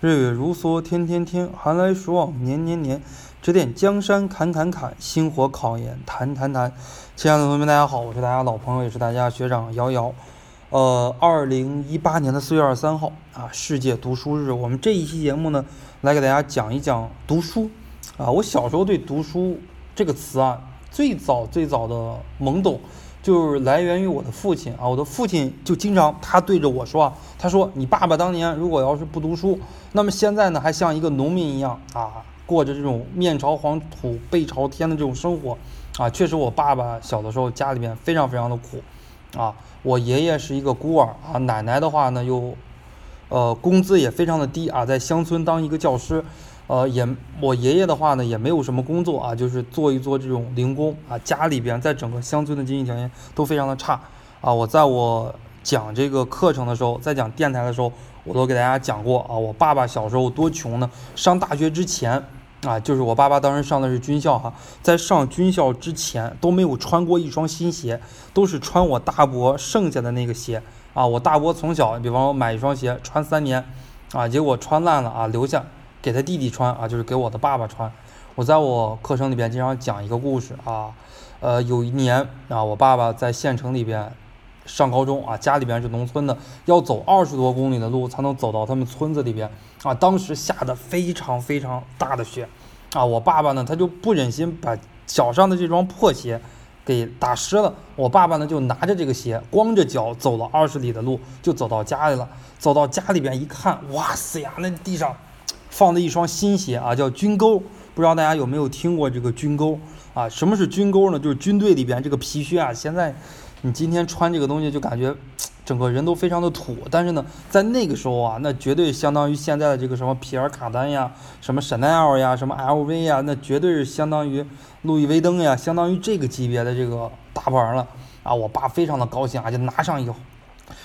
日月如梭，天天天，寒来暑往，年年年。指点江山，砍砍砍；星火考研，谈谈谈。亲爱的同学们，大家好，我是大家老朋友，也是大家学长瑶瑶。呃，二零一八年的四月二十三号啊，世界读书日。我们这一期节目呢，来给大家讲一讲读书。啊，我小时候对读书这个词啊，最早最早的懵懂。就是来源于我的父亲啊，我的父亲就经常他对着我说啊，他说你爸爸当年如果要是不读书，那么现在呢还像一个农民一样啊，过着这种面朝黄土背朝天的这种生活啊。确实，我爸爸小的时候家里面非常非常的苦啊。我爷爷是一个孤儿啊，奶奶的话呢又，呃，工资也非常的低啊，在乡村当一个教师。呃，也我爷爷的话呢，也没有什么工作啊，就是做一做这种零工啊。家里边在整个乡村的经济条件都非常的差啊。我在我讲这个课程的时候，在讲电台的时候，我都给大家讲过啊。我爸爸小时候多穷呢，上大学之前啊，就是我爸爸当时上的是军校哈，在上军校之前都没有穿过一双新鞋，都是穿我大伯剩下的那个鞋啊。我大伯从小，比方说买一双鞋穿三年啊，结果穿烂了啊，留下。给他弟弟穿啊，就是给我的爸爸穿。我在我课程里边经常讲一个故事啊，呃，有一年啊，我爸爸在县城里边上高中啊，家里边是农村的，要走二十多公里的路才能走到他们村子里边啊。当时下的非常非常大的雪啊，我爸爸呢他就不忍心把脚上的这双破鞋给打湿了，我爸爸呢就拿着这个鞋光着脚走了二十里的路，就走到家里了。走到家里边一看，哇塞呀，那地上。放的一双新鞋啊，叫军沟，不知道大家有没有听过这个军沟啊？什么是军沟呢？就是军队里边这个皮靴啊。现在你今天穿这个东西，就感觉整个人都非常的土。但是呢，在那个时候啊，那绝对相当于现在的这个什么皮尔卡丹呀，什么 Chanel 呀，什么 LV 呀，那绝对是相当于路易威登呀，相当于这个级别的这个大牌了啊！我爸非常的高兴啊，就拿上以后，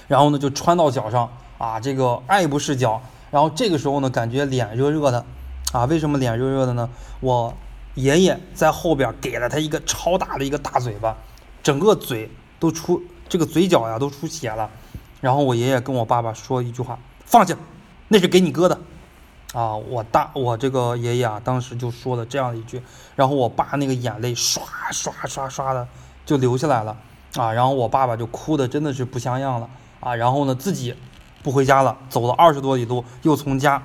然后呢就穿到脚上啊，这个爱不释脚。然后这个时候呢，感觉脸热热的，啊，为什么脸热热的呢？我爷爷在后边给了他一个超大的一个大嘴巴，整个嘴都出这个嘴角呀都出血了。然后我爷爷跟我爸爸说一句话：“放下，那是给你哥的。”啊，我大我这个爷爷啊，当时就说了这样一句，然后我爸那个眼泪刷刷刷刷的就流下来了，啊，然后我爸爸就哭的真的是不像样了，啊，然后呢自己。不回家了，走了二十多里路，又从家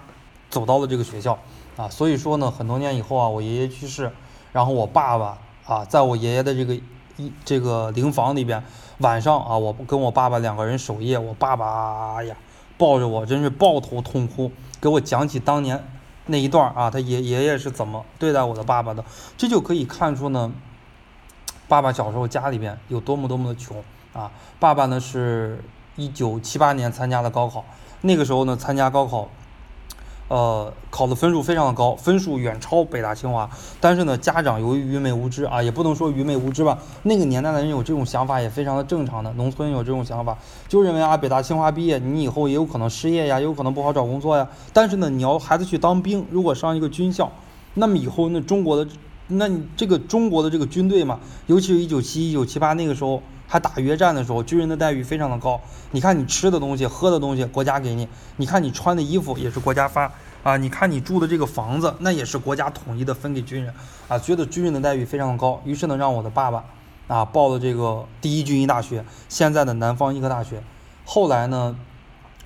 走到了这个学校，啊，所以说呢，很多年以后啊，我爷爷去世，然后我爸爸啊，在我爷爷的这个一这个灵房里边，晚上啊，我跟我爸爸两个人守夜，我爸爸呀抱着我，真是抱头痛哭，给我讲起当年那一段啊，他爷爷爷是怎么对待我的爸爸的，这就可以看出呢，爸爸小时候家里边有多么多么的穷啊，爸爸呢是。一九七八年参加了高考，那个时候呢，参加高考，呃，考的分数非常的高，分数远超北大清华。但是呢，家长由于愚昧无知啊，也不能说愚昧无知吧，那个年代的人有这种想法也非常的正常的，农村有这种想法，就认为啊，北大清华毕业，你以后也有可能失业呀，有可能不好找工作呀。但是呢，你要孩子去当兵，如果上一个军校，那么以后那中国的，那你这个中国的这个军队嘛，尤其是一九七一九七八那个时候。还打越战的时候，军人的待遇非常的高。你看你吃的东西、喝的东西，国家给你；你看你穿的衣服也是国家发啊。你看你住的这个房子，那也是国家统一的分给军人啊。觉得军人的待遇非常的高，于是呢，让我的爸爸啊报了这个第一军医大学，现在的南方医科大学。后来呢，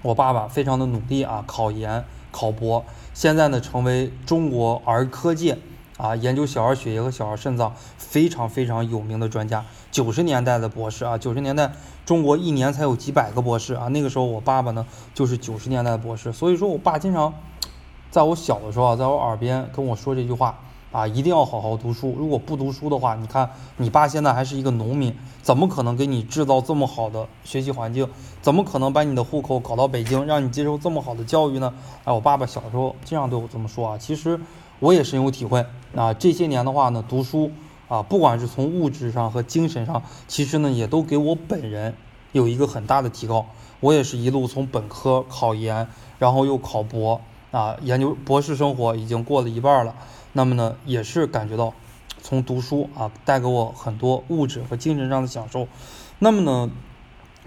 我爸爸非常的努力啊，考研考博，现在呢成为中国儿科界。啊，研究小儿血液和小儿肾脏非常非常有名的专家，九十年代的博士啊，九十年代中国一年才有几百个博士啊，那个时候我爸爸呢就是九十年代的博士，所以说我爸经常在我小的时候啊，在我耳边跟我说这句话啊，一定要好好读书，如果不读书的话，你看你爸现在还是一个农民，怎么可能给你制造这么好的学习环境？怎么可能把你的户口搞到北京，让你接受这么好的教育呢？哎，我爸爸小时候经常对我这么说啊，其实。我也深有体会啊！这些年的话呢，读书啊，不管是从物质上和精神上，其实呢，也都给我本人有一个很大的提高。我也是一路从本科考研，然后又考博啊，研究博士生活已经过了一半了。那么呢，也是感觉到从读书啊，带给我很多物质和精神上的享受。那么呢，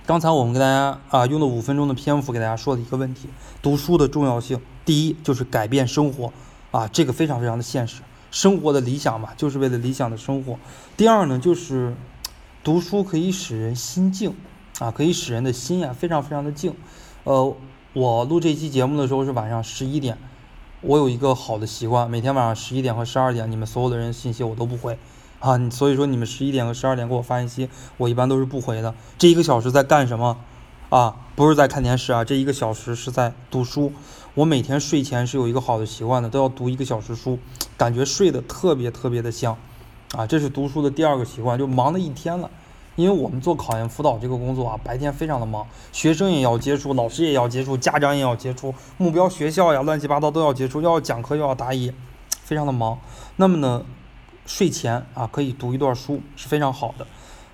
刚才我们给大家啊用了五分钟的篇幅给大家说了一个问题：读书的重要性。第一就是改变生活啊，这个非常非常的现实，生活的理想嘛，就是为了理想的生活。第二呢，就是读书可以使人心静啊，可以使人的心呀非常非常的静。呃，我录这期节目的时候是晚上十一点，我有一个好的习惯，每天晚上十一点和十二点，你们所有的人信息我都不回。啊，所以说你们十一点和十二点给我发信息，我一般都是不回的。这一个小时在干什么？啊，不是在看电视啊，这一个小时是在读书。我每天睡前是有一个好的习惯的，都要读一个小时书，感觉睡得特别特别的香。啊，这是读书的第二个习惯，就忙了一天了。因为我们做考研辅导这个工作啊，白天非常的忙，学生也要接触，老师也要接触，家长也要接触，目标学校呀，乱七八糟都要接触，又要讲课又要答疑，非常的忙。那么呢？睡前啊，可以读一段书是非常好的。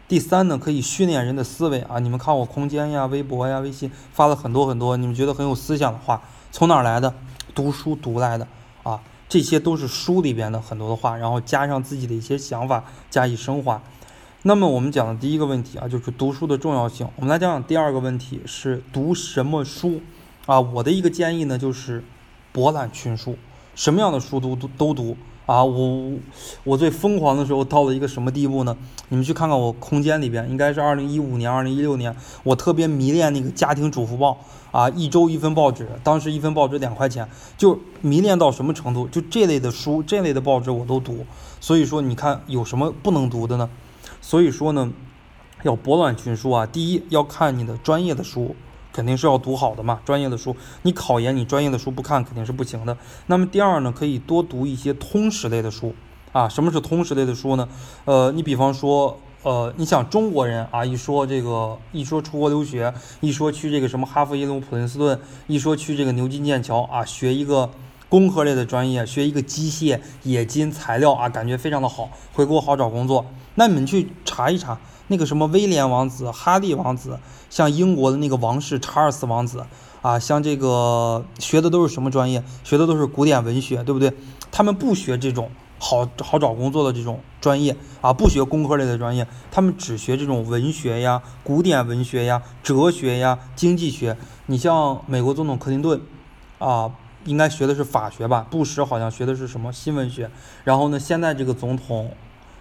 第三呢，可以训练人的思维啊。你们看我空间呀、微博呀、微信发了很多很多，你们觉得很有思想的话，从哪儿来的？读书读来的啊。这些都是书里边的很多的话，然后加上自己的一些想法加以升华。那么我们讲的第一个问题啊，就是读书的重要性。我们来讲讲第二个问题是读什么书啊？我的一个建议呢，就是博览群书，什么样的书都都都读。啊，我我最疯狂的时候到了一个什么地步呢？你们去看看我空间里边，应该是二零一五年、二零一六年，我特别迷恋那个家庭主妇报啊，一周一份报纸，当时一份报纸两块钱，就迷恋到什么程度？就这类的书、这类的报纸我都读。所以说，你看有什么不能读的呢？所以说呢，要博览群书啊，第一要看你的专业的书。肯定是要读好的嘛，专业的书。你考研，你专业的书不看肯定是不行的。那么第二呢，可以多读一些通识类的书啊。什么是通识类的书呢？呃，你比方说，呃，你想中国人啊，一说这个，一说出国留学，一说去这个什么哈佛、耶鲁、普林斯顿，一说去这个牛津、剑桥啊，学一个工科类的专业，学一个机械、冶金、材料啊，感觉非常的好，回国好找工作。那你们去查一查。那个什么威廉王子、哈利王子，像英国的那个王室查尔斯王子啊，像这个学的都是什么专业？学的都是古典文学，对不对？他们不学这种好好找工作的这种专业啊，不学工科类的专业，他们只学这种文学呀、古典文学呀、哲学呀、经济学。你像美国总统克林顿啊，应该学的是法学吧？布什好像学的是什么新闻学？然后呢，现在这个总统。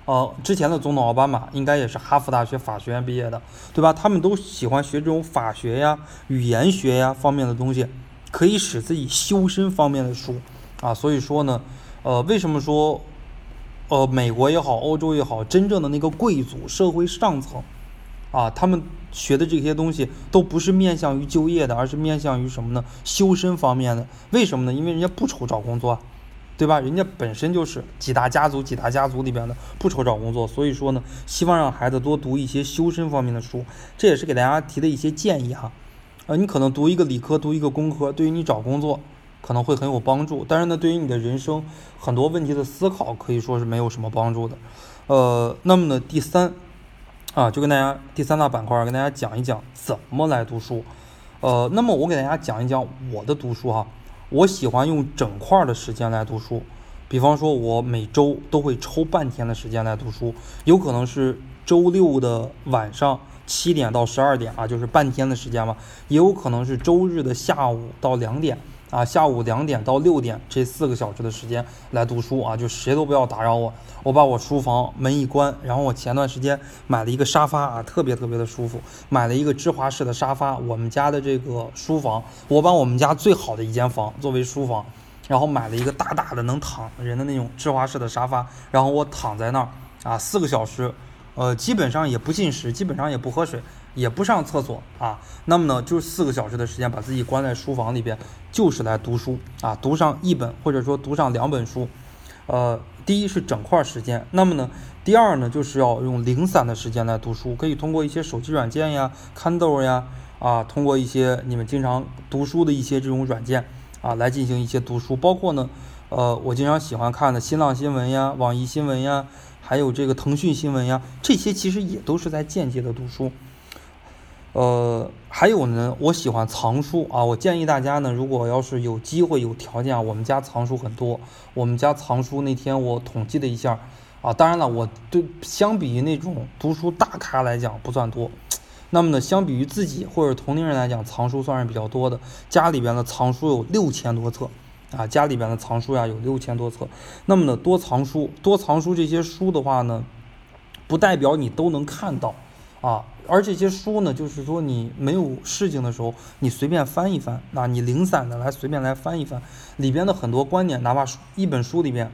呃，之前的总统奥巴马应该也是哈佛大学法学院毕业的，对吧？他们都喜欢学这种法学呀、语言学呀方面的东西，可以使自己修身方面的书啊。所以说呢，呃，为什么说，呃，美国也好，欧洲也好，真正的那个贵族社会上层啊，他们学的这些东西都不是面向于就业的，而是面向于什么呢？修身方面的。为什么呢？因为人家不愁找工作。对吧？人家本身就是几大家族、几大家族里边的，不愁找工作，所以说呢，希望让孩子多读一些修身方面的书，这也是给大家提的一些建议哈。呃，你可能读一个理科，读一个工科，对于你找工作可能会很有帮助，但是呢，对于你的人生很多问题的思考可以说是没有什么帮助的。呃，那么呢，第三啊，就跟大家第三大板块跟大家讲一讲怎么来读书。呃，那么我给大家讲一讲我的读书哈。我喜欢用整块的时间来读书，比方说，我每周都会抽半天的时间来读书，有可能是周六的晚上七点到十二点啊，就是半天的时间嘛，也有可能是周日的下午到两点。啊，下午两点到六点这四个小时的时间来读书啊，就谁都不要打扰我。我把我书房门一关，然后我前段时间买了一个沙发啊，特别特别的舒服，买了一个芝华士的沙发。我们家的这个书房，我把我们家最好的一间房作为书房，然后买了一个大大的能躺人的那种芝华士的沙发，然后我躺在那儿啊，四个小时，呃，基本上也不进食，基本上也不喝水。也不上厕所啊，那么呢，就是四个小时的时间，把自己关在书房里边，就是来读书啊，读上一本或者说读上两本书，呃，第一是整块时间，那么呢，第二呢，就是要用零散的时间来读书，可以通过一些手机软件呀，Kindle 呀，啊，通过一些你们经常读书的一些这种软件啊，来进行一些读书，包括呢，呃，我经常喜欢看的新浪新闻呀，网易新闻呀，还有这个腾讯新闻呀，这些其实也都是在间接的读书。呃，还有呢，我喜欢藏书啊。我建议大家呢，如果要是有机会、有条件啊，我们家藏书很多。我们家藏书那天我统计了一下啊，当然了，我对相比于那种读书大咖来讲不算多，那么呢，相比于自己或者同龄人来讲，藏书算是比较多的。家里边的藏书有六千多册啊，家里边的藏书呀有六千多册。那么呢，多藏书，多藏书这些书的话呢，不代表你都能看到啊。而这些书呢，就是说你没有事情的时候，你随便翻一翻，那你零散的来随便来翻一翻，里边的很多观点，哪怕一本书里边，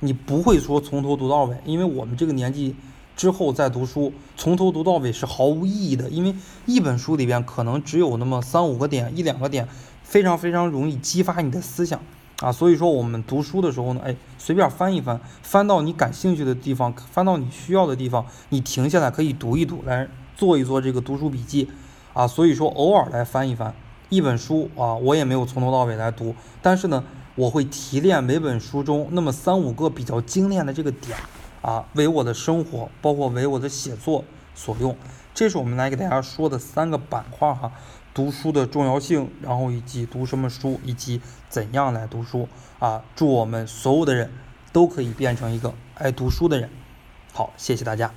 你不会说从头读到尾，因为我们这个年纪之后再读书，从头读到尾是毫无意义的，因为一本书里边可能只有那么三五个点，一两个点，非常非常容易激发你的思想啊。所以说我们读书的时候呢，哎，随便翻一翻，翻到你感兴趣的地方，翻到你需要的地方，你停下来可以读一读来。做一做这个读书笔记，啊，所以说偶尔来翻一翻一本书啊，我也没有从头到尾来读，但是呢，我会提炼每本书中那么三五个比较精炼的这个点，啊，为我的生活，包括为我的写作所用。这是我们来给大家说的三个板块哈，读书的重要性，然后以及读什么书，以及怎样来读书啊。祝我们所有的人都可以变成一个爱读书的人。好，谢谢大家。